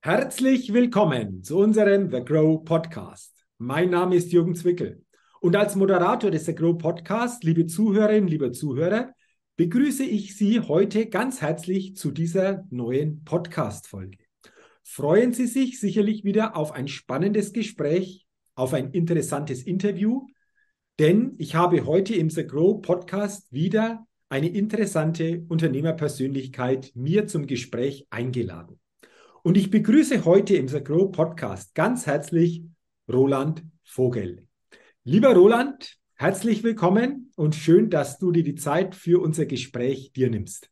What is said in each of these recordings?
Herzlich willkommen zu unserem The Grow Podcast. Mein Name ist Jürgen Zwickel und als Moderator des The Grow Podcast, liebe Zuhörerinnen, liebe Zuhörer, begrüße ich Sie heute ganz herzlich zu dieser neuen Podcast-Folge. Freuen Sie sich sicherlich wieder auf ein spannendes Gespräch, auf ein interessantes Interview, denn ich habe heute im The Grow Podcast wieder eine interessante Unternehmerpersönlichkeit mir zum Gespräch eingeladen. Und ich begrüße heute im The Grow Podcast ganz herzlich Roland Vogel. Lieber Roland, herzlich willkommen und schön, dass du dir die Zeit für unser Gespräch dir nimmst.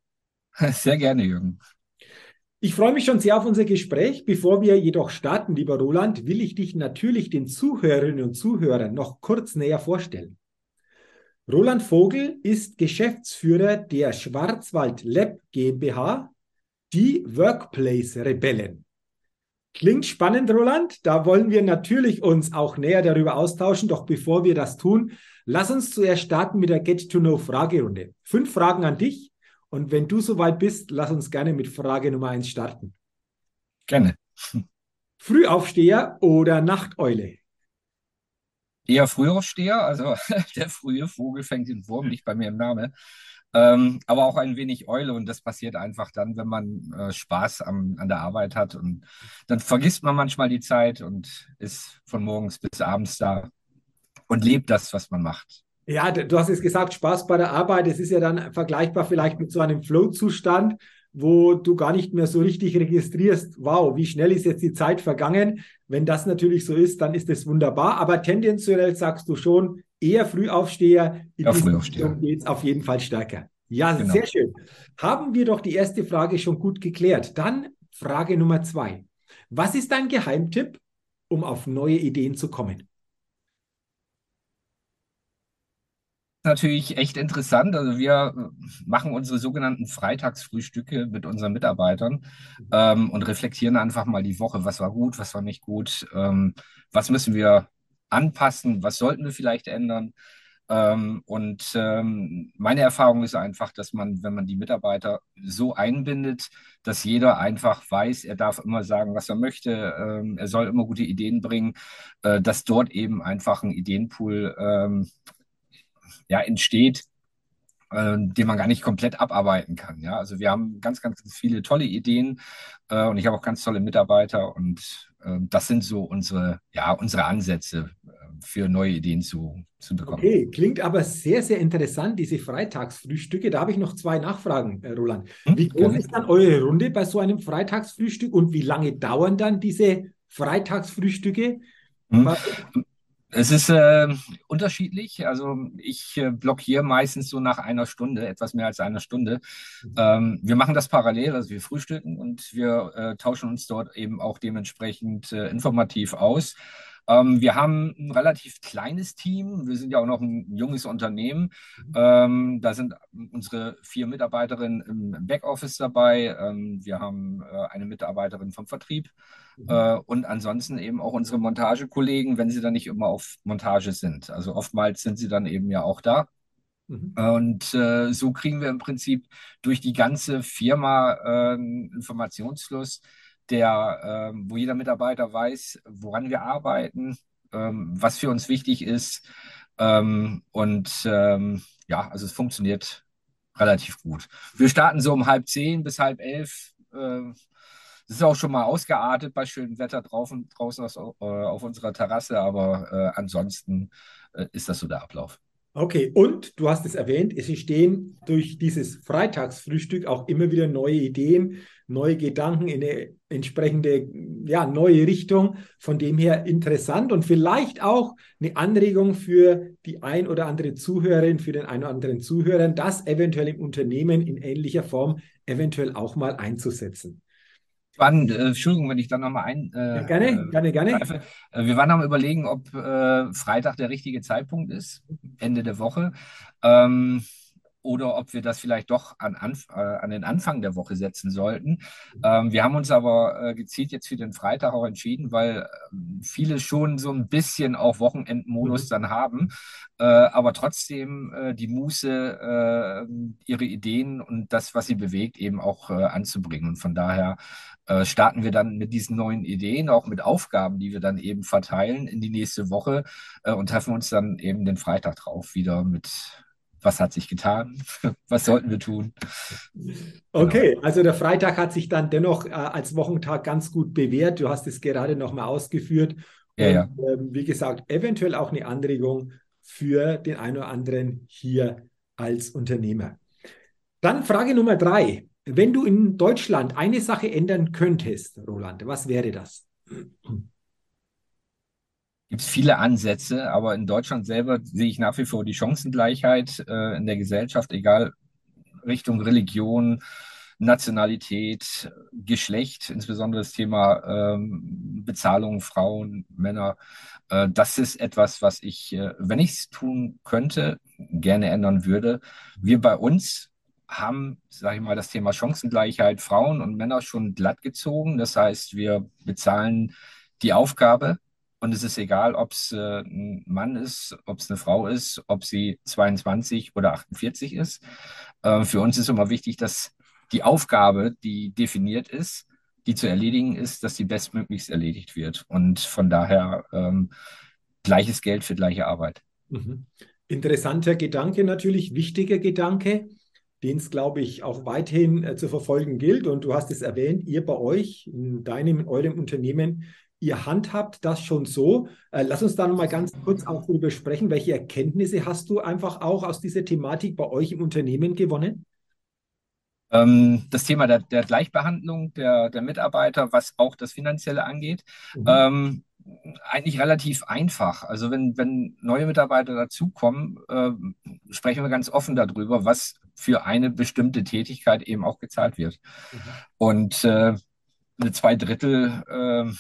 Sehr gerne, Jürgen. Ich freue mich schon sehr auf unser Gespräch. Bevor wir jedoch starten, lieber Roland, will ich dich natürlich den Zuhörerinnen und Zuhörern noch kurz näher vorstellen. Roland Vogel ist Geschäftsführer der Schwarzwald Lab GmbH die Workplace-Rebellen. Klingt spannend, Roland. Da wollen wir natürlich uns auch näher darüber austauschen. Doch bevor wir das tun, lass uns zuerst starten mit der Get-to-Know-Fragerunde. Fünf Fragen an dich. Und wenn du soweit bist, lass uns gerne mit Frage Nummer eins starten. Gerne. Frühaufsteher oder Nachteule? Eher Frühaufsteher. Also der frühe Vogel fängt den Wurm nicht bei mir im Namen. Ähm, aber auch ein wenig Eule und das passiert einfach dann, wenn man äh, Spaß am, an der Arbeit hat und dann vergisst man manchmal die Zeit und ist von morgens bis abends da und lebt das, was man macht. Ja, du hast es gesagt, Spaß bei der Arbeit. Es ist ja dann vergleichbar vielleicht mit so einem Flow-Zustand, wo du gar nicht mehr so richtig registrierst, wow, wie schnell ist jetzt die Zeit vergangen. Wenn das natürlich so ist, dann ist es wunderbar. Aber tendenziell sagst du schon, eher Frühaufsteher. In ja, Frühaufsteher. geht es auf jeden Fall stärker. Ja, genau. sehr schön. Haben wir doch die erste Frage schon gut geklärt. Dann Frage Nummer zwei. Was ist dein Geheimtipp, um auf neue Ideen zu kommen? natürlich echt interessant. Also wir machen unsere sogenannten Freitagsfrühstücke mit unseren Mitarbeitern ähm, und reflektieren einfach mal die Woche, was war gut, was war nicht gut, ähm, was müssen wir anpassen, was sollten wir vielleicht ändern. Ähm, und ähm, meine Erfahrung ist einfach, dass man, wenn man die Mitarbeiter so einbindet, dass jeder einfach weiß, er darf immer sagen, was er möchte, ähm, er soll immer gute Ideen bringen, äh, dass dort eben einfach ein Ideenpool ähm, ja, entsteht, äh, den man gar nicht komplett abarbeiten kann. Ja? Also wir haben ganz, ganz viele tolle Ideen äh, und ich habe auch ganz tolle Mitarbeiter und das sind so unsere, ja, unsere Ansätze äh, für neue Ideen zu, zu bekommen. Okay, klingt aber sehr, sehr interessant, diese Freitagsfrühstücke. Da habe ich noch zwei Nachfragen, äh, Roland. Hm, wie groß ist dann eure Runde bei so einem Freitagsfrühstück und wie lange dauern dann diese Freitagsfrühstücke? Hm. Es ist äh, unterschiedlich. Also ich äh, blockiere meistens so nach einer Stunde, etwas mehr als einer Stunde. Mhm. Ähm, wir machen das parallel, also wir frühstücken und wir äh, tauschen uns dort eben auch dementsprechend äh, informativ aus. Ähm, wir haben ein relativ kleines Team. Wir sind ja auch noch ein junges Unternehmen. Mhm. Ähm, da sind unsere vier Mitarbeiterinnen im Backoffice dabei. Ähm, wir haben äh, eine Mitarbeiterin vom Vertrieb mhm. äh, und ansonsten eben auch unsere Montagekollegen, wenn sie dann nicht immer auf Montage sind. Also oftmals sind sie dann eben ja auch da. Mhm. Und äh, so kriegen wir im Prinzip durch die ganze Firma äh, Informationsfluss der, äh, wo jeder Mitarbeiter weiß, woran wir arbeiten, ähm, was für uns wichtig ist. Ähm, und ähm, ja, also es funktioniert relativ gut. Wir starten so um halb zehn bis halb elf. Äh, ist auch schon mal ausgeartet bei schönem Wetter draußen, draußen aus, äh, auf unserer Terrasse, aber äh, ansonsten äh, ist das so der Ablauf. Okay, und du hast es erwähnt, es entstehen durch dieses Freitagsfrühstück auch immer wieder neue Ideen, neue Gedanken in eine entsprechende, ja, neue Richtung. Von dem her interessant und vielleicht auch eine Anregung für die ein oder andere Zuhörerin, für den einen oder anderen Zuhörer, das eventuell im Unternehmen in ähnlicher Form eventuell auch mal einzusetzen waren, äh, Entschuldigung, wenn ich dann nochmal ein. Äh, ja, gerne, äh, gerne, gerne. Äh, wir waren am Überlegen, ob äh, Freitag der richtige Zeitpunkt ist, Ende der Woche. Ähm, oder ob wir das vielleicht doch an, Anf äh, an den Anfang der Woche setzen sollten. Ähm, wir haben uns aber äh, gezielt jetzt für den Freitag auch entschieden, weil äh, viele schon so ein bisschen auch Wochenendmodus mhm. dann haben, äh, aber trotzdem äh, die Muße, äh, ihre Ideen und das, was sie bewegt, eben auch anzubringen. Und von daher starten wir dann mit diesen neuen Ideen, auch mit Aufgaben, die wir dann eben verteilen in die nächste Woche und treffen uns dann eben den Freitag drauf wieder mit was hat sich getan, was sollten wir tun. Okay, genau. also der Freitag hat sich dann dennoch äh, als Wochentag ganz gut bewährt. Du hast es gerade nochmal ausgeführt. Ja, ja. äh, wie gesagt, eventuell auch eine Anregung für den einen oder anderen hier als Unternehmer. Dann Frage Nummer drei. Wenn du in Deutschland eine Sache ändern könntest, Roland, was wäre das? Gibt es viele Ansätze, aber in Deutschland selber sehe ich nach wie vor die Chancengleichheit äh, in der Gesellschaft, egal Richtung Religion, Nationalität, Geschlecht, insbesondere das Thema ähm, Bezahlung, Frauen, Männer. Äh, das ist etwas, was ich, äh, wenn ich es tun könnte, gerne ändern würde. Wir bei uns haben, sage ich mal, das Thema Chancengleichheit Frauen und Männer schon glatt gezogen. Das heißt, wir bezahlen die Aufgabe und es ist egal, ob es äh, ein Mann ist, ob es eine Frau ist, ob sie 22 oder 48 ist. Äh, für uns ist immer wichtig, dass die Aufgabe, die definiert ist, die zu erledigen ist, dass sie bestmöglichst erledigt wird. Und von daher ähm, gleiches Geld für gleiche Arbeit. Mhm. Interessanter Gedanke natürlich, wichtiger Gedanke, den es, glaube ich, auch weiterhin äh, zu verfolgen gilt. Und du hast es erwähnt, ihr bei euch, in deinem, in eurem Unternehmen, ihr handhabt das schon so. Äh, lass uns da nochmal ganz kurz auch darüber sprechen. Welche Erkenntnisse hast du einfach auch aus dieser Thematik bei euch im Unternehmen gewonnen? Ähm, das Thema der, der Gleichbehandlung der, der, Mitarbeiter, was auch das Finanzielle angeht, mhm. ähm, eigentlich relativ einfach. Also wenn, wenn neue Mitarbeiter dazukommen, äh, sprechen wir ganz offen darüber, was für eine bestimmte Tätigkeit eben auch gezahlt wird. Mhm. Und äh, eine Zweidrittel äh,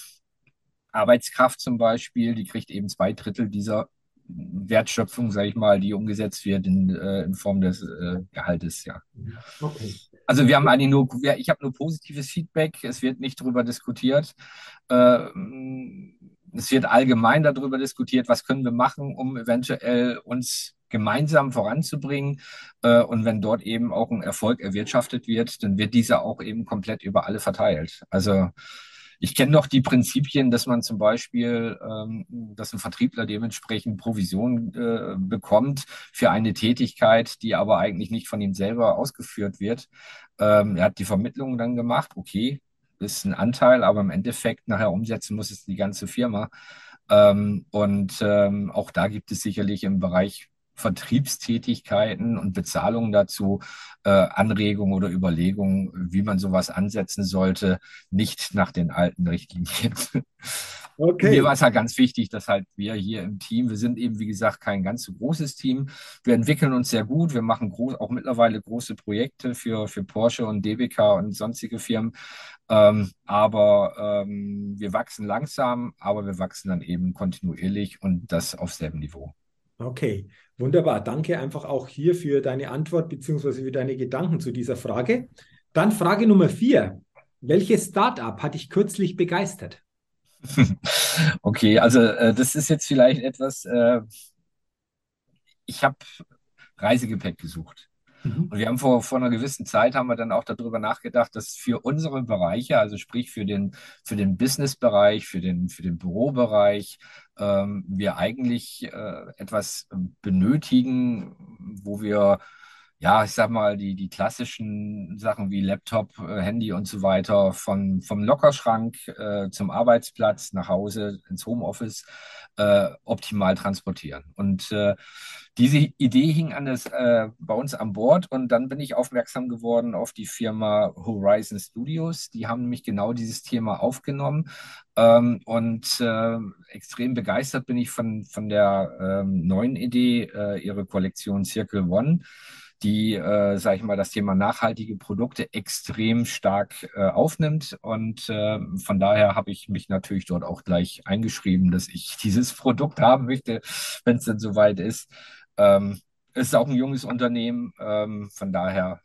Arbeitskraft zum Beispiel, die kriegt eben zwei Drittel dieser Wertschöpfung, sage ich mal, die umgesetzt wird in, äh, in Form des äh, Gehaltes, ja. Okay. Also wir haben eigentlich nur, ich habe nur positives Feedback, es wird nicht darüber diskutiert. Äh, es wird allgemein darüber diskutiert, was können wir machen, um eventuell uns gemeinsam voranzubringen. Äh, und wenn dort eben auch ein Erfolg erwirtschaftet wird, dann wird dieser auch eben komplett über alle verteilt. Also ich kenne noch die Prinzipien, dass man zum Beispiel, ähm, dass ein Vertriebler dementsprechend Provision äh, bekommt für eine Tätigkeit, die aber eigentlich nicht von ihm selber ausgeführt wird. Ähm, er hat die Vermittlung dann gemacht, okay, ist ein Anteil, aber im Endeffekt nachher umsetzen muss es die ganze Firma. Ähm, und ähm, auch da gibt es sicherlich im Bereich Vertriebstätigkeiten und Bezahlungen dazu äh, Anregungen oder Überlegungen, wie man sowas ansetzen sollte, nicht nach den alten Richtlinien. Okay. Mir war es halt ganz wichtig, dass halt wir hier im Team, wir sind eben, wie gesagt, kein ganz so großes Team. Wir entwickeln uns sehr gut. Wir machen groß, auch mittlerweile große Projekte für, für Porsche und DBK und sonstige Firmen. Ähm, aber ähm, wir wachsen langsam, aber wir wachsen dann eben kontinuierlich und das auf selben Niveau. Okay, wunderbar. Danke einfach auch hier für deine Antwort bzw. für deine Gedanken zu dieser Frage. Dann Frage Nummer vier. Welches Startup hat dich kürzlich begeistert? Okay, also äh, das ist jetzt vielleicht etwas, äh, ich habe Reisegepäck gesucht. Mhm. Und wir haben vor, vor einer gewissen Zeit haben wir dann auch darüber nachgedacht, dass für unsere Bereiche, also sprich für den, für den Business-Bereich, für den, für den Bürobereich, ähm, wir eigentlich äh, etwas benötigen, wo wir ja, ich sag mal, die, die klassischen Sachen wie Laptop, äh, Handy und so weiter von, vom Lockerschrank äh, zum Arbeitsplatz nach Hause ins Homeoffice äh, optimal transportieren. Und äh, diese Idee hing an das, äh, bei uns an Bord und dann bin ich aufmerksam geworden auf die Firma Horizon Studios. Die haben nämlich genau dieses Thema aufgenommen ähm, und äh, extrem begeistert bin ich von, von der ähm, neuen Idee, äh, ihre Kollektion Circle One die, äh, sage ich mal, das Thema nachhaltige Produkte extrem stark äh, aufnimmt. Und äh, von daher habe ich mich natürlich dort auch gleich eingeschrieben, dass ich dieses Produkt haben möchte, wenn es denn soweit ist. Ähm, ist auch ein junges Unternehmen. Ähm, von daher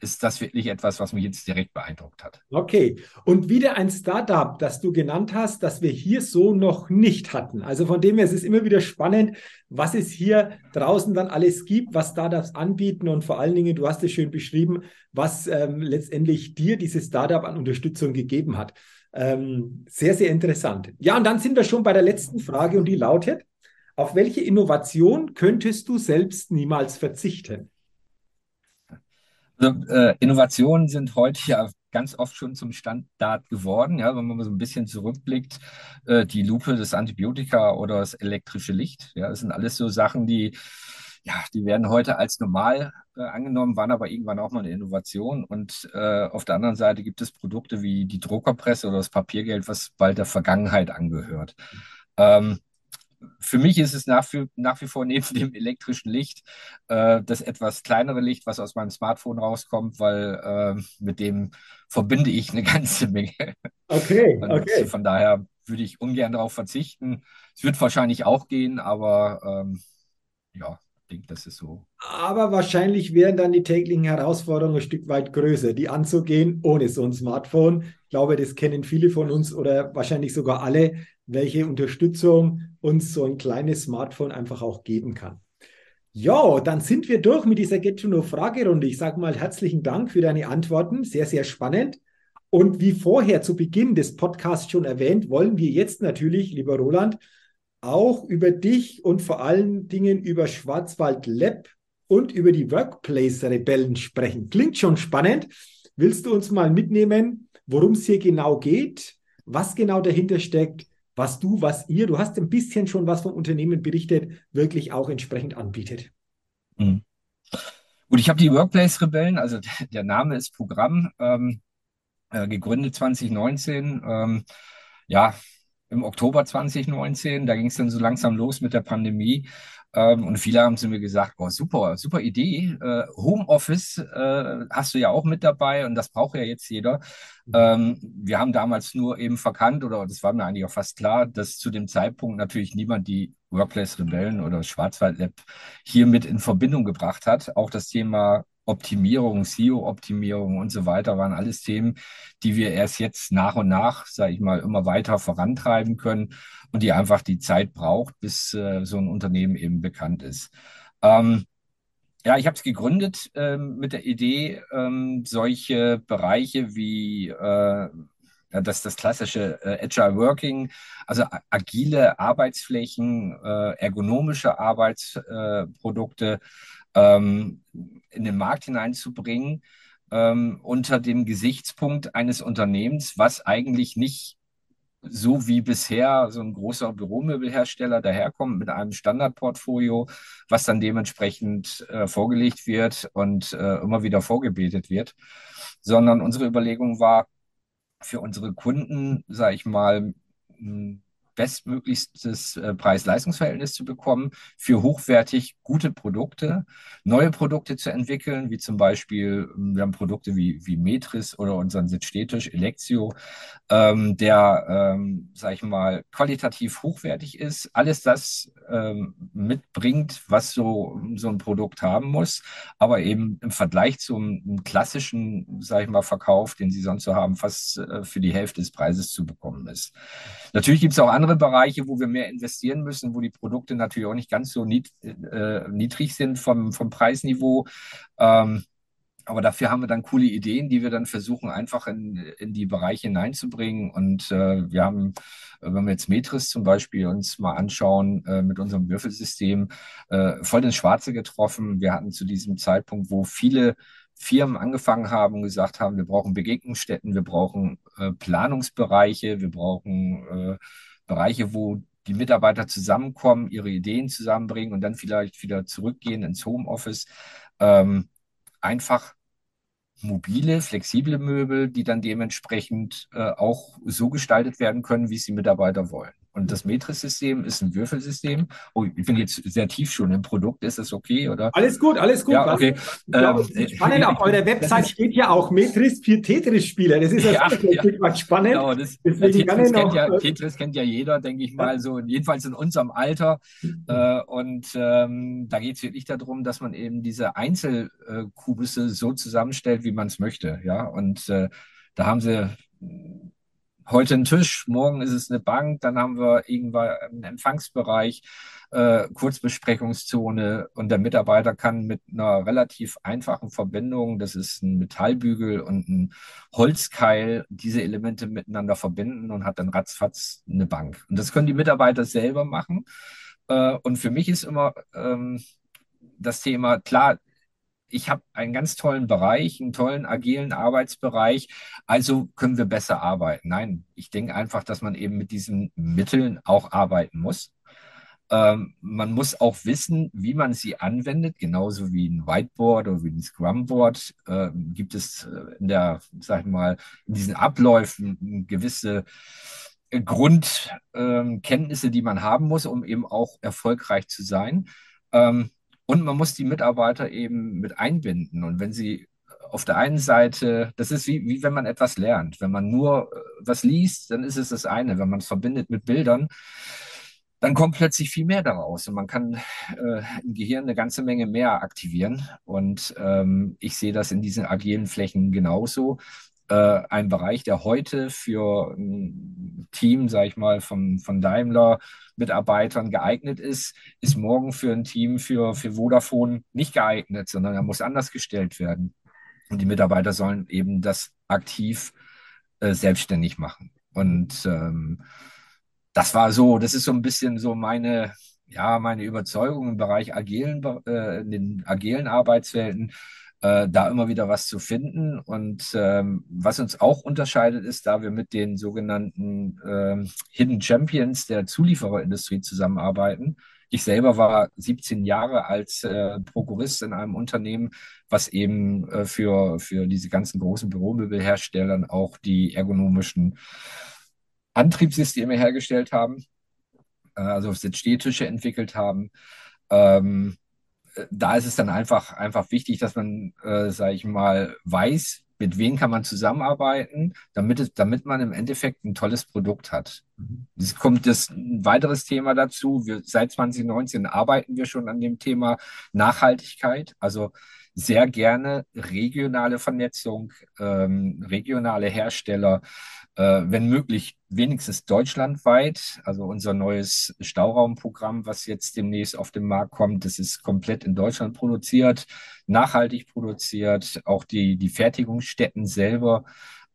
ist das wirklich etwas, was mich jetzt direkt beeindruckt hat. Okay. Und wieder ein Startup, das du genannt hast, das wir hier so noch nicht hatten. Also von dem her ist es immer wieder spannend, was es hier draußen dann alles gibt, was Startups anbieten und vor allen Dingen, du hast es schön beschrieben, was ähm, letztendlich dir dieses Startup an Unterstützung gegeben hat. Ähm, sehr, sehr interessant. Ja, und dann sind wir schon bei der letzten Frage und die lautet, auf welche Innovation könntest du selbst niemals verzichten? Also, äh, Innovationen sind heute ja ganz oft schon zum Standard geworden. Ja, wenn man mal so ein bisschen zurückblickt, äh, die Lupe, das Antibiotika oder das elektrische Licht. Ja, das sind alles so Sachen, die, ja, die werden heute als normal äh, angenommen, waren aber irgendwann auch mal eine Innovation. Und äh, auf der anderen Seite gibt es Produkte wie die Druckerpresse oder das Papiergeld, was bald der Vergangenheit angehört. Ähm, für mich ist es nach, für, nach wie vor neben dem elektrischen Licht äh, das etwas kleinere Licht, was aus meinem Smartphone rauskommt, weil äh, mit dem verbinde ich eine ganze Menge. Okay, okay. Von daher würde ich ungern darauf verzichten. Es wird wahrscheinlich auch gehen, aber ähm, ja, denke, das ist so. Aber wahrscheinlich wären dann die täglichen Herausforderungen ein Stück weit größer, die anzugehen ohne so ein Smartphone. Ich glaube, das kennen viele von uns oder wahrscheinlich sogar alle welche Unterstützung uns so ein kleines Smartphone einfach auch geben kann. Ja, dann sind wir durch mit dieser Get to Know Fragerunde. Ich sage mal herzlichen Dank für deine Antworten. Sehr, sehr spannend. Und wie vorher zu Beginn des Podcasts schon erwähnt, wollen wir jetzt natürlich, lieber Roland, auch über dich und vor allen Dingen über Schwarzwald Lab und über die Workplace Rebellen sprechen. Klingt schon spannend. Willst du uns mal mitnehmen, worum es hier genau geht, was genau dahinter steckt was du, was ihr, du hast ein bisschen schon was vom Unternehmen berichtet, wirklich auch entsprechend anbietet. Mhm. Gut, ich habe die Workplace Rebellen, also der Name ist Programm, ähm, äh, gegründet 2019. Ähm, ja, im Oktober 2019, da ging es dann so langsam los mit der Pandemie. Ähm, und viele haben zu mir gesagt, oh, super, super Idee. Äh, Homeoffice äh, hast du ja auch mit dabei und das braucht ja jetzt jeder. Mhm. Ähm, wir haben damals nur eben verkannt, oder das war mir eigentlich auch fast klar, dass zu dem Zeitpunkt natürlich niemand die Workplace Rebellen oder Schwarzwald Lab hier mit in Verbindung gebracht hat. Auch das Thema Optimierung, SEO-Optimierung und so weiter waren alles Themen, die wir erst jetzt nach und nach, sage ich mal, immer weiter vorantreiben können und die einfach die Zeit braucht, bis äh, so ein Unternehmen eben bekannt ist. Ähm, ja, ich habe es gegründet ähm, mit der Idee, ähm, solche Bereiche wie äh, das, das klassische äh, Agile Working, also agile Arbeitsflächen, äh, ergonomische Arbeitsprodukte ähm, in den Markt hineinzubringen, ähm, unter dem Gesichtspunkt eines Unternehmens, was eigentlich nicht so wie bisher so ein großer Büromöbelhersteller daherkommt mit einem Standardportfolio, was dann dementsprechend äh, vorgelegt wird und äh, immer wieder vorgebetet wird, sondern unsere Überlegung war, für unsere Kunden, sage ich mal, bestmöglichstes äh, Preis-Leistungs-Verhältnis zu bekommen, für hochwertig gute Produkte, neue Produkte zu entwickeln, wie zum Beispiel, ähm, wir haben Produkte wie, wie Metris oder unseren Sitzstehtisch Electio, ähm, der, ähm, sag ich mal, qualitativ hochwertig ist, alles das ähm, mitbringt, was so, so ein Produkt haben muss, aber eben im Vergleich zum klassischen, sag ich mal, Verkauf, den sie sonst so haben, fast äh, für die Hälfte des Preises zu bekommen ist. Natürlich gibt es auch andere Bereiche, wo wir mehr investieren müssen, wo die Produkte natürlich auch nicht ganz so nied, äh, niedrig sind vom, vom Preisniveau. Ähm, aber dafür haben wir dann coole Ideen, die wir dann versuchen, einfach in, in die Bereiche hineinzubringen. Und äh, wir haben, wenn wir jetzt Metris zum Beispiel uns mal anschauen, äh, mit unserem Würfelsystem äh, voll ins Schwarze getroffen. Wir hatten zu diesem Zeitpunkt, wo viele Firmen angefangen haben und gesagt haben, wir brauchen Begegnungsstätten, wir brauchen äh, Planungsbereiche, wir brauchen äh, Bereiche, wo die Mitarbeiter zusammenkommen, ihre Ideen zusammenbringen und dann vielleicht wieder zurückgehen ins Homeoffice. Ähm, einfach mobile, flexible Möbel, die dann dementsprechend äh, auch so gestaltet werden können, wie es die Mitarbeiter wollen. Und das Metris-System ist ein Würfelsystem. Oh, ich bin jetzt sehr tief schon im Produkt. Ist das okay? Oder? Alles gut, alles gut. Ja, okay. Glaub, ähm, spannend, auf eurer Website steht ja auch Metris für Tetris-Spieler. Das ist ja, ja spannend. Genau, das, Deswegen Tetris, kennt ja, Tetris kennt ja jeder, denke ich mal, so jedenfalls in unserem Alter. Mhm. Äh, und ähm, da geht es wirklich darum, dass man eben diese Einzelkubusse so zusammenstellt, wie man es möchte. Ja, und äh, da haben sie heute ein Tisch, morgen ist es eine Bank, dann haben wir irgendwann einen Empfangsbereich, äh, Kurzbesprechungszone und der Mitarbeiter kann mit einer relativ einfachen Verbindung, das ist ein Metallbügel und ein Holzkeil, diese Elemente miteinander verbinden und hat dann ratzfatz eine Bank. Und das können die Mitarbeiter selber machen. Äh, und für mich ist immer ähm, das Thema, klar, ich habe einen ganz tollen Bereich, einen tollen agilen Arbeitsbereich, also können wir besser arbeiten. Nein, ich denke einfach, dass man eben mit diesen Mitteln auch arbeiten muss. Ähm, man muss auch wissen, wie man sie anwendet, genauso wie ein Whiteboard oder wie ein Scrumboard. Äh, gibt es äh, in der, sag ich mal, in diesen Abläufen gewisse Grundkenntnisse, ähm, die man haben muss, um eben auch erfolgreich zu sein. Ähm, und man muss die Mitarbeiter eben mit einbinden. Und wenn sie auf der einen Seite, das ist wie, wie wenn man etwas lernt. Wenn man nur äh, was liest, dann ist es das eine. Wenn man es verbindet mit Bildern, dann kommt plötzlich viel mehr daraus und man kann äh, im Gehirn eine ganze Menge mehr aktivieren. Und ähm, ich sehe das in diesen agilen Flächen genauso. Äh, ein Bereich, der heute für ein Team, sage ich mal, von, von Daimler Mitarbeitern geeignet ist, ist morgen für ein Team für, für Vodafone nicht geeignet, sondern er muss anders gestellt werden. Und die Mitarbeiter sollen eben das aktiv äh, selbstständig machen. Und ähm, das war so, das ist so ein bisschen so meine, ja, meine Überzeugung im Bereich agilen, äh, in den agilen Arbeitswelten, äh, da immer wieder was zu finden. Und ähm, was uns auch unterscheidet, ist, da wir mit den sogenannten ähm, Hidden Champions der Zuliefererindustrie zusammenarbeiten. Ich selber war 17 Jahre als äh, Prokurist in einem Unternehmen, was eben äh, für, für diese ganzen großen Büromöbelherstellern auch die ergonomischen Antriebssysteme hergestellt haben, äh, also Sitzstehtische entwickelt haben. Ähm, da ist es dann einfach, einfach wichtig, dass man, äh, sage ich mal, weiß, mit wem kann man zusammenarbeiten, damit, es, damit man im Endeffekt ein tolles Produkt hat. Mhm. Es kommt das ein weiteres Thema dazu. Wir, seit 2019 arbeiten wir schon an dem Thema Nachhaltigkeit. Also sehr gerne regionale Vernetzung, ähm, regionale Hersteller, äh, wenn möglich wenigstens deutschlandweit. Also unser neues Stauraumprogramm, was jetzt demnächst auf den Markt kommt, das ist komplett in Deutschland produziert, nachhaltig produziert. Auch die, die Fertigungsstätten selber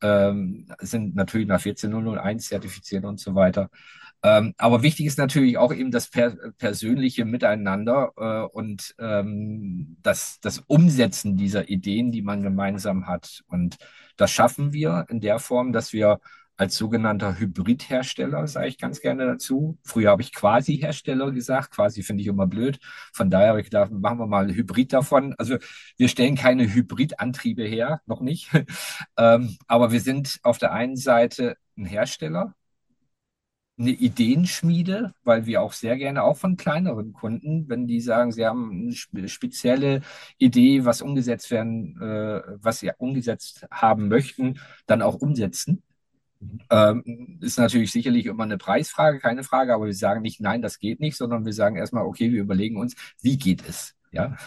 ähm, sind natürlich nach 14001 zertifiziert und so weiter. Ähm, aber wichtig ist natürlich auch eben das per persönliche Miteinander äh, und ähm, das, das Umsetzen dieser Ideen, die man gemeinsam hat. Und das schaffen wir in der Form, dass wir als sogenannter Hybridhersteller, sage ich ganz gerne dazu. Früher habe ich Quasi-Hersteller gesagt, quasi finde ich immer blöd. Von daher habe ich gedacht, machen wir mal Hybrid davon. Also wir stellen keine Hybridantriebe her, noch nicht. ähm, aber wir sind auf der einen Seite ein Hersteller, eine Ideenschmiede, weil wir auch sehr gerne auch von kleineren Kunden, wenn die sagen, sie haben eine spezielle Idee, was umgesetzt werden, äh, was sie umgesetzt haben möchten, dann auch umsetzen. Mhm. Ähm, ist natürlich sicherlich immer eine Preisfrage, keine Frage, aber wir sagen nicht, nein, das geht nicht, sondern wir sagen erstmal, okay, wir überlegen uns, wie geht es? Ja.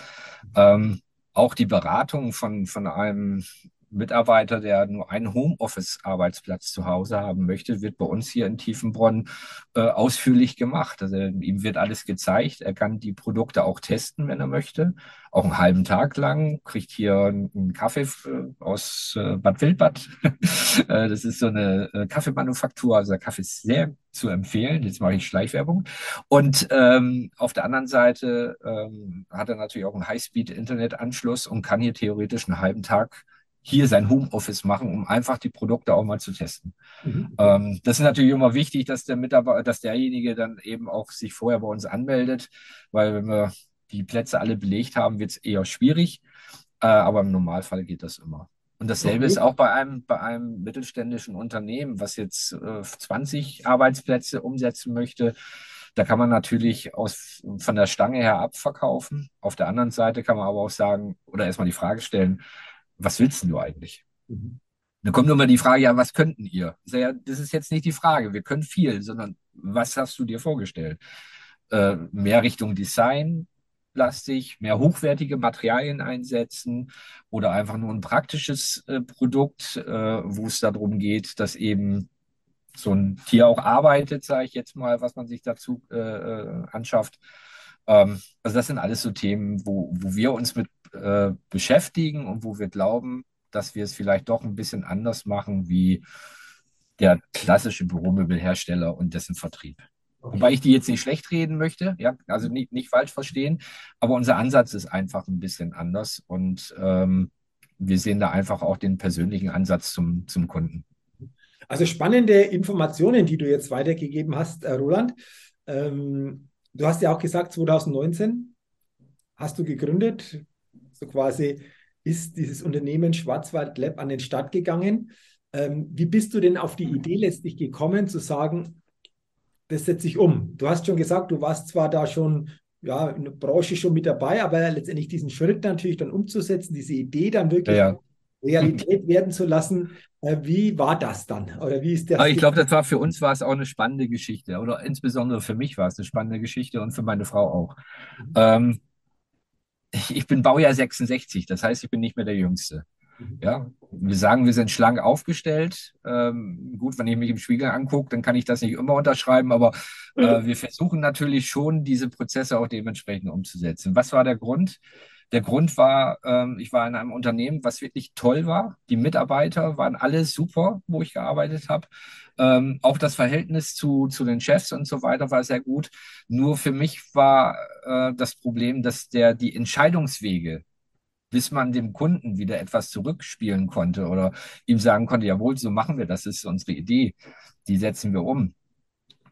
Ähm, auch die Beratung von, von einem Mitarbeiter, der nur einen Homeoffice-Arbeitsplatz zu Hause haben möchte, wird bei uns hier in Tiefenbronn äh, ausführlich gemacht. Also ihm wird alles gezeigt. Er kann die Produkte auch testen, wenn er möchte. Auch einen halben Tag lang, kriegt hier einen Kaffee äh, aus äh, Bad Wildbad. Äh, das ist so eine äh, Kaffeemanufaktur. Also der Kaffee ist sehr zu empfehlen. Jetzt mache ich Schleichwerbung. Und ähm, auf der anderen Seite ähm, hat er natürlich auch einen Highspeed-Internetanschluss und kann hier theoretisch einen halben Tag hier sein Homeoffice machen, um einfach die Produkte auch mal zu testen. Mhm. Ähm, das ist natürlich immer wichtig, dass der Mitarbeiter, dass derjenige dann eben auch sich vorher bei uns anmeldet, weil wenn wir die Plätze alle belegt haben, wird es eher schwierig. Äh, aber im Normalfall geht das immer. Und dasselbe okay. ist auch bei einem, bei einem mittelständischen Unternehmen, was jetzt äh, 20 Arbeitsplätze umsetzen möchte. Da kann man natürlich aus, von der Stange her abverkaufen. Auf der anderen Seite kann man aber auch sagen oder erstmal die Frage stellen, was willst du eigentlich? Mhm. Dann kommt nur mal die Frage, ja, was könnten ihr? Das ist jetzt nicht die Frage, wir können viel, sondern was hast du dir vorgestellt? Äh, mehr Richtung Design, lastig, mehr hochwertige Materialien einsetzen oder einfach nur ein praktisches äh, Produkt, äh, wo es darum geht, dass eben so ein Tier auch arbeitet, sage ich jetzt mal, was man sich dazu äh, äh anschafft. Ähm, also das sind alles so Themen, wo, wo wir uns mit äh, beschäftigen und wo wir glauben, dass wir es vielleicht doch ein bisschen anders machen wie der klassische Büromöbelhersteller und dessen Vertrieb. Okay. Wobei ich die jetzt nicht schlecht reden möchte, ja, also nicht, nicht falsch verstehen, aber unser Ansatz ist einfach ein bisschen anders und ähm, wir sehen da einfach auch den persönlichen Ansatz zum, zum Kunden. Also spannende Informationen, die du jetzt weitergegeben hast, äh, Roland. Ähm, du hast ja auch gesagt, 2019 hast du gegründet, so quasi ist dieses Unternehmen Schwarzwald Lab an den Start gegangen. Ähm, wie bist du denn auf die Idee letztlich gekommen, zu sagen, das setze ich um. Du hast schon gesagt, du warst zwar da schon ja, in der Branche schon mit dabei, aber letztendlich diesen Schritt natürlich dann umzusetzen, diese Idee dann wirklich ja. Realität werden zu lassen. Äh, wie war das dann? Oder wie ist der? ich glaube, das war für uns war es auch eine spannende Geschichte. Oder insbesondere für mich war es eine spannende Geschichte und für meine Frau auch. Mhm. Ähm, ich bin Baujahr 66, das heißt, ich bin nicht mehr der Jüngste. Mhm. Ja, wir sagen, wir sind schlank aufgestellt. Ähm, gut, wenn ich mich im Spiegel angucke, dann kann ich das nicht immer unterschreiben, aber äh, mhm. wir versuchen natürlich schon, diese Prozesse auch dementsprechend umzusetzen. Was war der Grund? Der Grund war, ähm, ich war in einem Unternehmen, was wirklich toll war. Die Mitarbeiter waren alle super, wo ich gearbeitet habe. Ähm, auch das Verhältnis zu, zu den Chefs und so weiter war sehr gut. Nur für mich war äh, das Problem, dass der, die Entscheidungswege bis man dem Kunden wieder etwas zurückspielen konnte oder ihm sagen konnte, jawohl, so machen wir das, ist unsere Idee, die setzen wir um,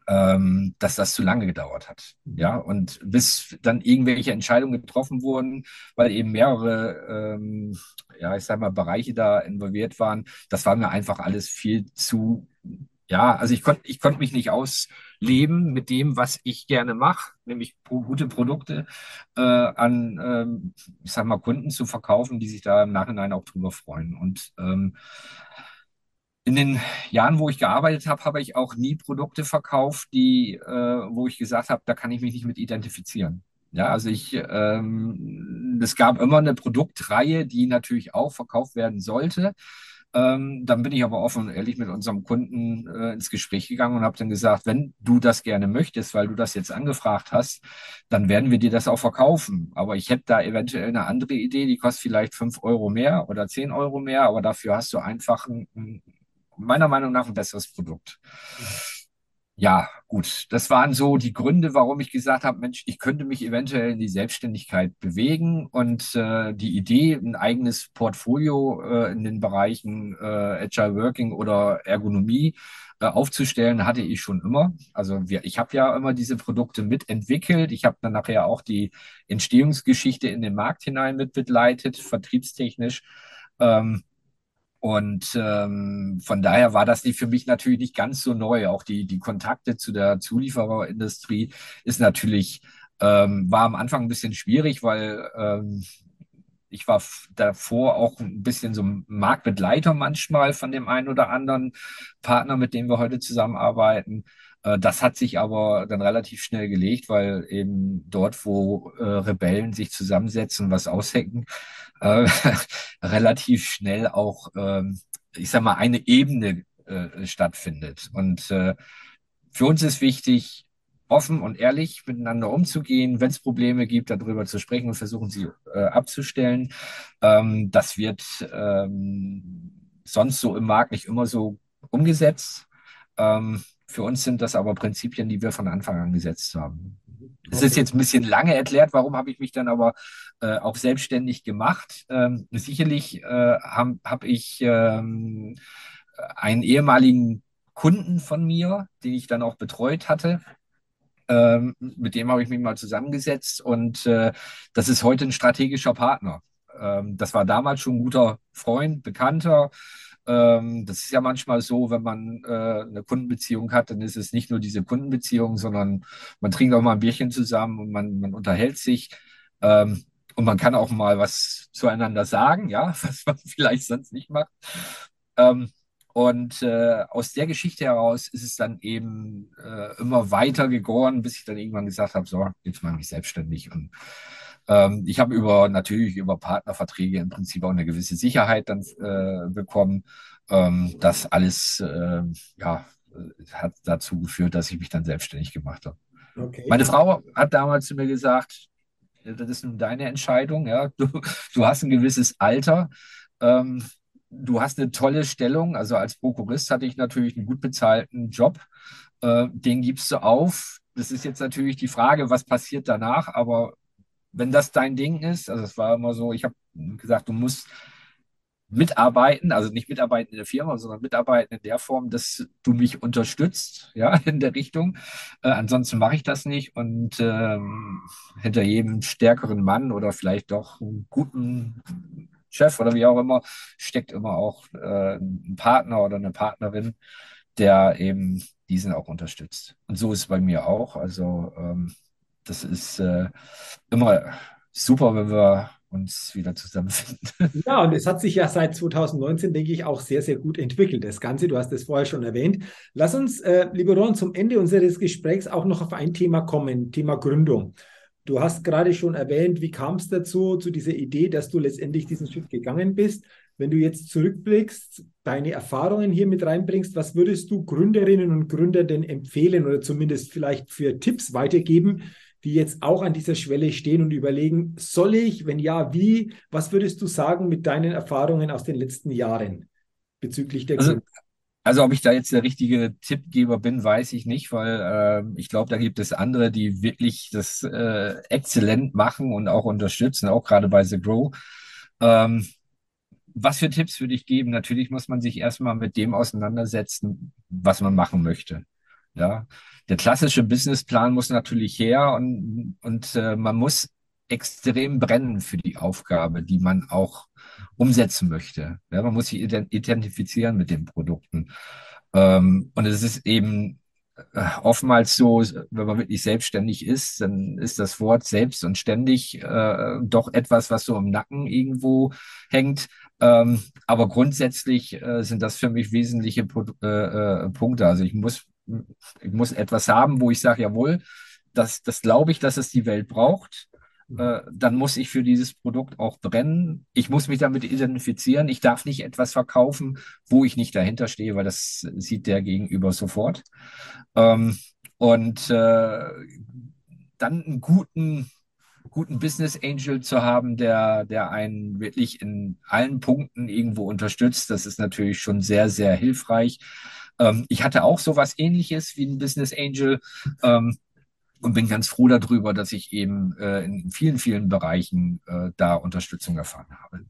ähm, dass das zu lange gedauert hat. Ja, und bis dann irgendwelche Entscheidungen getroffen wurden, weil eben mehrere, ähm, ja, ich sag mal, Bereiche da involviert waren, das war mir einfach alles viel zu ja, also ich konnte ich konnte mich nicht ausleben mit dem, was ich gerne mache, nämlich gute Produkte äh, an, ähm, ich sag mal, Kunden zu verkaufen, die sich da im Nachhinein auch drüber freuen. Und ähm, in den Jahren, wo ich gearbeitet habe, habe ich auch nie Produkte verkauft, die, äh, wo ich gesagt habe, da kann ich mich nicht mit identifizieren. Ja, also ich, ähm, es gab immer eine Produktreihe, die natürlich auch verkauft werden sollte. Ähm, dann bin ich aber offen und ehrlich mit unserem Kunden äh, ins Gespräch gegangen und habe dann gesagt, wenn du das gerne möchtest, weil du das jetzt angefragt hast, dann werden wir dir das auch verkaufen. Aber ich hätte da eventuell eine andere Idee, die kostet vielleicht fünf Euro mehr oder zehn Euro mehr, aber dafür hast du einfach ein, meiner Meinung nach ein besseres Produkt. Ja, gut, das waren so die Gründe, warum ich gesagt habe, Mensch, ich könnte mich eventuell in die Selbstständigkeit bewegen und äh, die Idee, ein eigenes Portfolio äh, in den Bereichen äh, Agile Working oder Ergonomie äh, aufzustellen, hatte ich schon immer. Also wir, ich habe ja immer diese Produkte mitentwickelt. Ich habe dann nachher auch die Entstehungsgeschichte in den Markt hinein mit begleitet, vertriebstechnisch. Ähm, und ähm, von daher war das für mich natürlich nicht ganz so neu. Auch die, die Kontakte zu der Zuliefererindustrie ist natürlich, ähm, war am Anfang ein bisschen schwierig, weil ähm, ich war davor auch ein bisschen so Marktbegleiter manchmal von dem einen oder anderen Partner, mit dem wir heute zusammenarbeiten. Äh, das hat sich aber dann relativ schnell gelegt, weil eben dort, wo äh, Rebellen sich zusammensetzen, was aushecken, äh, relativ schnell auch, äh, ich sag mal, eine Ebene stattfindet. Und für uns ist wichtig, offen und ehrlich miteinander umzugehen, wenn es Probleme gibt, darüber zu sprechen und versuchen sie äh, abzustellen. Ähm, das wird ähm, sonst so im Markt nicht immer so umgesetzt. Ähm, für uns sind das aber Prinzipien, die wir von Anfang an gesetzt haben. Es ist jetzt ein bisschen lange erklärt, warum habe ich mich dann aber äh, auch selbstständig gemacht. Ähm, sicherlich äh, habe hab ich ähm, einen ehemaligen Kunden von mir, den ich dann auch betreut hatte. Ähm, mit dem habe ich mich mal zusammengesetzt und äh, das ist heute ein strategischer Partner. Ähm, das war damals schon ein guter Freund, Bekannter. Ähm, das ist ja manchmal so, wenn man äh, eine Kundenbeziehung hat, dann ist es nicht nur diese Kundenbeziehung, sondern man trinkt auch mal ein Bierchen zusammen und man, man unterhält sich. Ähm, und man kann auch mal was zueinander sagen, ja, was man vielleicht sonst nicht macht. Ähm, und äh, aus der Geschichte heraus ist es dann eben äh, immer weiter gegoren, bis ich dann irgendwann gesagt habe, so, jetzt mache ich mich selbstständig. Und ähm, ich habe über natürlich über Partnerverträge im Prinzip auch eine gewisse Sicherheit dann äh, bekommen. Ähm, das alles äh, ja, hat dazu geführt, dass ich mich dann selbstständig gemacht habe. Okay. Meine Frau hat damals zu mir gesagt, das ist nun deine Entscheidung, ja. Du, du hast ein gewisses Alter. Ähm, du hast eine tolle Stellung. Also als Prokurist hatte ich natürlich einen gut bezahlten Job. Äh, den gibst du auf. Das ist jetzt natürlich die Frage, was passiert danach. Aber wenn das dein Ding ist, also es war immer so, ich habe gesagt, du musst mitarbeiten, also nicht mitarbeiten in der Firma, sondern mitarbeiten in der Form, dass du mich unterstützt, ja, in der Richtung. Äh, ansonsten mache ich das nicht und ähm, hinter jedem stärkeren Mann oder vielleicht doch einen guten Chef oder wie auch immer, steckt immer auch äh, ein Partner oder eine Partnerin, der eben diesen auch unterstützt. Und so ist es bei mir auch. Also ähm, das ist äh, immer super, wenn wir uns wieder zusammenfinden. Ja, und es hat sich ja seit 2019, denke ich, auch sehr, sehr gut entwickelt, das Ganze. Du hast es vorher schon erwähnt. Lass uns, äh, lieber Ron, zum Ende unseres Gesprächs auch noch auf ein Thema kommen, Thema Gründung. Du hast gerade schon erwähnt, wie kam es dazu, zu dieser Idee, dass du letztendlich diesen Schritt gegangen bist. Wenn du jetzt zurückblickst, deine Erfahrungen hier mit reinbringst, was würdest du Gründerinnen und Gründern denn empfehlen oder zumindest vielleicht für Tipps weitergeben, die jetzt auch an dieser Schwelle stehen und überlegen, soll ich, wenn ja, wie? Was würdest du sagen mit deinen Erfahrungen aus den letzten Jahren bezüglich der also, also ob ich da jetzt der richtige Tippgeber bin, weiß ich nicht, weil äh, ich glaube, da gibt es andere, die wirklich das äh, exzellent machen und auch unterstützen, auch gerade bei The Grow. Ähm, was für Tipps würde ich geben? Natürlich muss man sich erstmal mit dem auseinandersetzen, was man machen möchte. Ja, der klassische Businessplan muss natürlich her und, und äh, man muss extrem brennen für die Aufgabe, die man auch umsetzen möchte. Ja, man muss sich identifizieren mit den Produkten. Ähm, und es ist eben äh, oftmals so, wenn man wirklich selbstständig ist, dann ist das Wort selbst und ständig äh, doch etwas, was so im Nacken irgendwo hängt. Ähm, aber grundsätzlich äh, sind das für mich wesentliche äh, äh Punkte. Also ich muss, ich muss etwas haben, wo ich sage, jawohl, das, das glaube ich, dass es die Welt braucht äh, dann muss ich für dieses Produkt auch brennen. Ich muss mich damit identifizieren. Ich darf nicht etwas verkaufen, wo ich nicht dahinter stehe, weil das sieht der Gegenüber sofort. Ähm, und äh, dann einen guten, guten Business Angel zu haben, der, der einen wirklich in allen Punkten irgendwo unterstützt, das ist natürlich schon sehr, sehr hilfreich. Ähm, ich hatte auch sowas ähnliches wie ein Business Angel. Ähm, und bin ganz froh darüber, dass ich eben äh, in vielen, vielen Bereichen äh, da Unterstützung erfahren habe.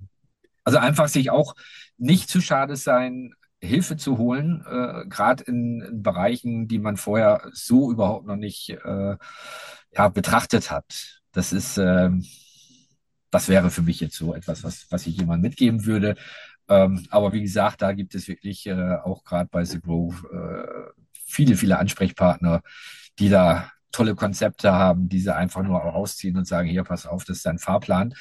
Also einfach sich auch nicht zu schade sein, Hilfe zu holen, äh, gerade in, in, Bereichen, die man vorher so überhaupt noch nicht äh, ja, betrachtet hat. Das ist, äh, das wäre für mich jetzt so etwas, was, was ich jemandem mitgeben würde. Ähm, aber wie gesagt, da gibt es wirklich äh, auch gerade bei The Grove äh, viele, viele Ansprechpartner, die da tolle Konzepte haben, die sie einfach nur rausziehen und sagen, hier, pass auf, das ist dein Fahrplan.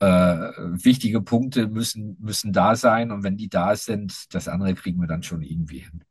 Äh, wichtige Punkte müssen, müssen da sein und wenn die da sind, das andere kriegen wir dann schon irgendwie hin.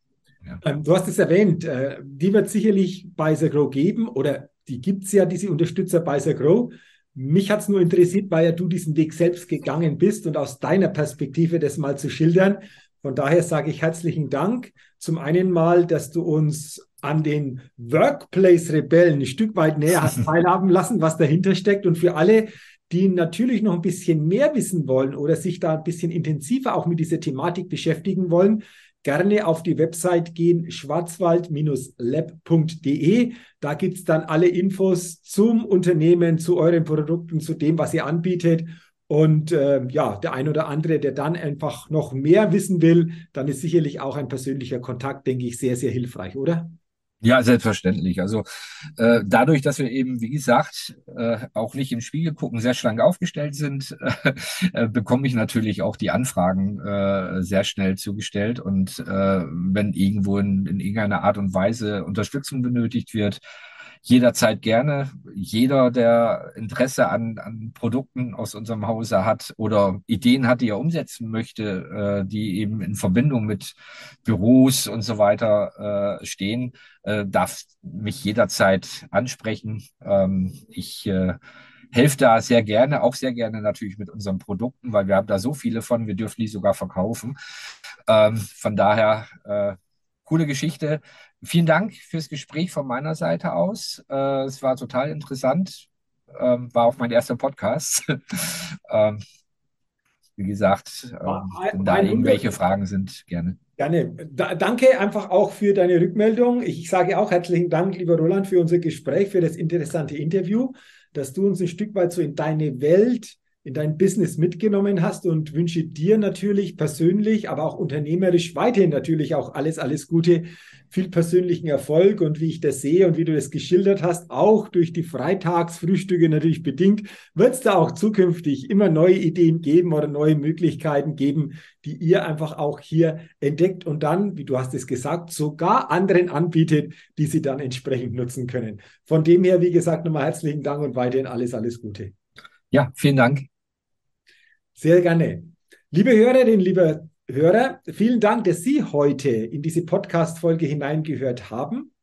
Ja. Ähm, du hast es erwähnt, äh, die wird sicherlich bei The Grow geben oder die gibt es ja, diese Unterstützer bei The Grow. Mich hat es nur interessiert, weil ja du diesen Weg selbst gegangen bist und aus deiner Perspektive das mal zu schildern. Von daher sage ich herzlichen Dank. Zum einen mal, dass du uns an den Workplace-Rebellen ein Stück weit näher hast teilhaben lassen, was dahinter steckt. Und für alle, die natürlich noch ein bisschen mehr wissen wollen oder sich da ein bisschen intensiver auch mit dieser Thematik beschäftigen wollen, gerne auf die Website gehen, schwarzwald-lab.de. Da gibt es dann alle Infos zum Unternehmen, zu euren Produkten, zu dem, was ihr anbietet. Und äh, ja, der ein oder andere, der dann einfach noch mehr wissen will, dann ist sicherlich auch ein persönlicher Kontakt, denke ich, sehr, sehr hilfreich, oder? Ja, selbstverständlich. Also äh, dadurch, dass wir eben, wie gesagt, äh, auch nicht im Spiegel gucken, sehr schlank aufgestellt sind, äh, bekomme ich natürlich auch die Anfragen äh, sehr schnell zugestellt. Und äh, wenn irgendwo in, in irgendeiner Art und Weise Unterstützung benötigt wird, jederzeit gerne. Jeder, der Interesse an, an Produkten aus unserem Hause hat oder Ideen hat, die er umsetzen möchte, äh, die eben in Verbindung mit Büros und so weiter äh, stehen, äh, darf mich jederzeit ansprechen. Ähm, ich äh, helfe da sehr gerne, auch sehr gerne natürlich mit unseren Produkten, weil wir haben da so viele von, wir dürfen die sogar verkaufen. Ähm, von daher äh, coole Geschichte. Vielen Dank fürs Gespräch von meiner Seite aus. Äh, es war total interessant. Ähm, war auch mein erster Podcast. ähm, wie gesagt, ähm, wenn da irgendwelche Fragen sind, gerne. Gerne. Da, danke einfach auch für deine Rückmeldung. Ich sage auch herzlichen Dank, lieber Roland, für unser Gespräch, für das interessante Interview, dass du uns ein Stück weit so in deine Welt in dein Business mitgenommen hast und wünsche dir natürlich persönlich, aber auch unternehmerisch weiterhin natürlich auch alles, alles Gute, viel persönlichen Erfolg und wie ich das sehe und wie du das geschildert hast, auch durch die Freitagsfrühstücke natürlich bedingt, wird es da auch zukünftig immer neue Ideen geben oder neue Möglichkeiten geben, die ihr einfach auch hier entdeckt und dann, wie du hast es gesagt, sogar anderen anbietet, die sie dann entsprechend nutzen können. Von dem her, wie gesagt, nochmal herzlichen Dank und weiterhin alles, alles Gute. Ja, vielen Dank. Sehr gerne. Liebe Hörerinnen, liebe Hörer, vielen Dank, dass Sie heute in diese Podcast-Folge hineingehört haben.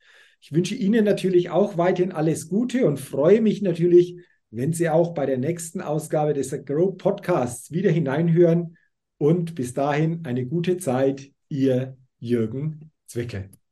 Ich wünsche Ihnen natürlich auch weiterhin alles Gute und freue mich natürlich, wenn Sie auch bei der nächsten Ausgabe des Grow Podcasts wieder hineinhören. Und bis dahin eine gute Zeit, Ihr Jürgen Zwickel.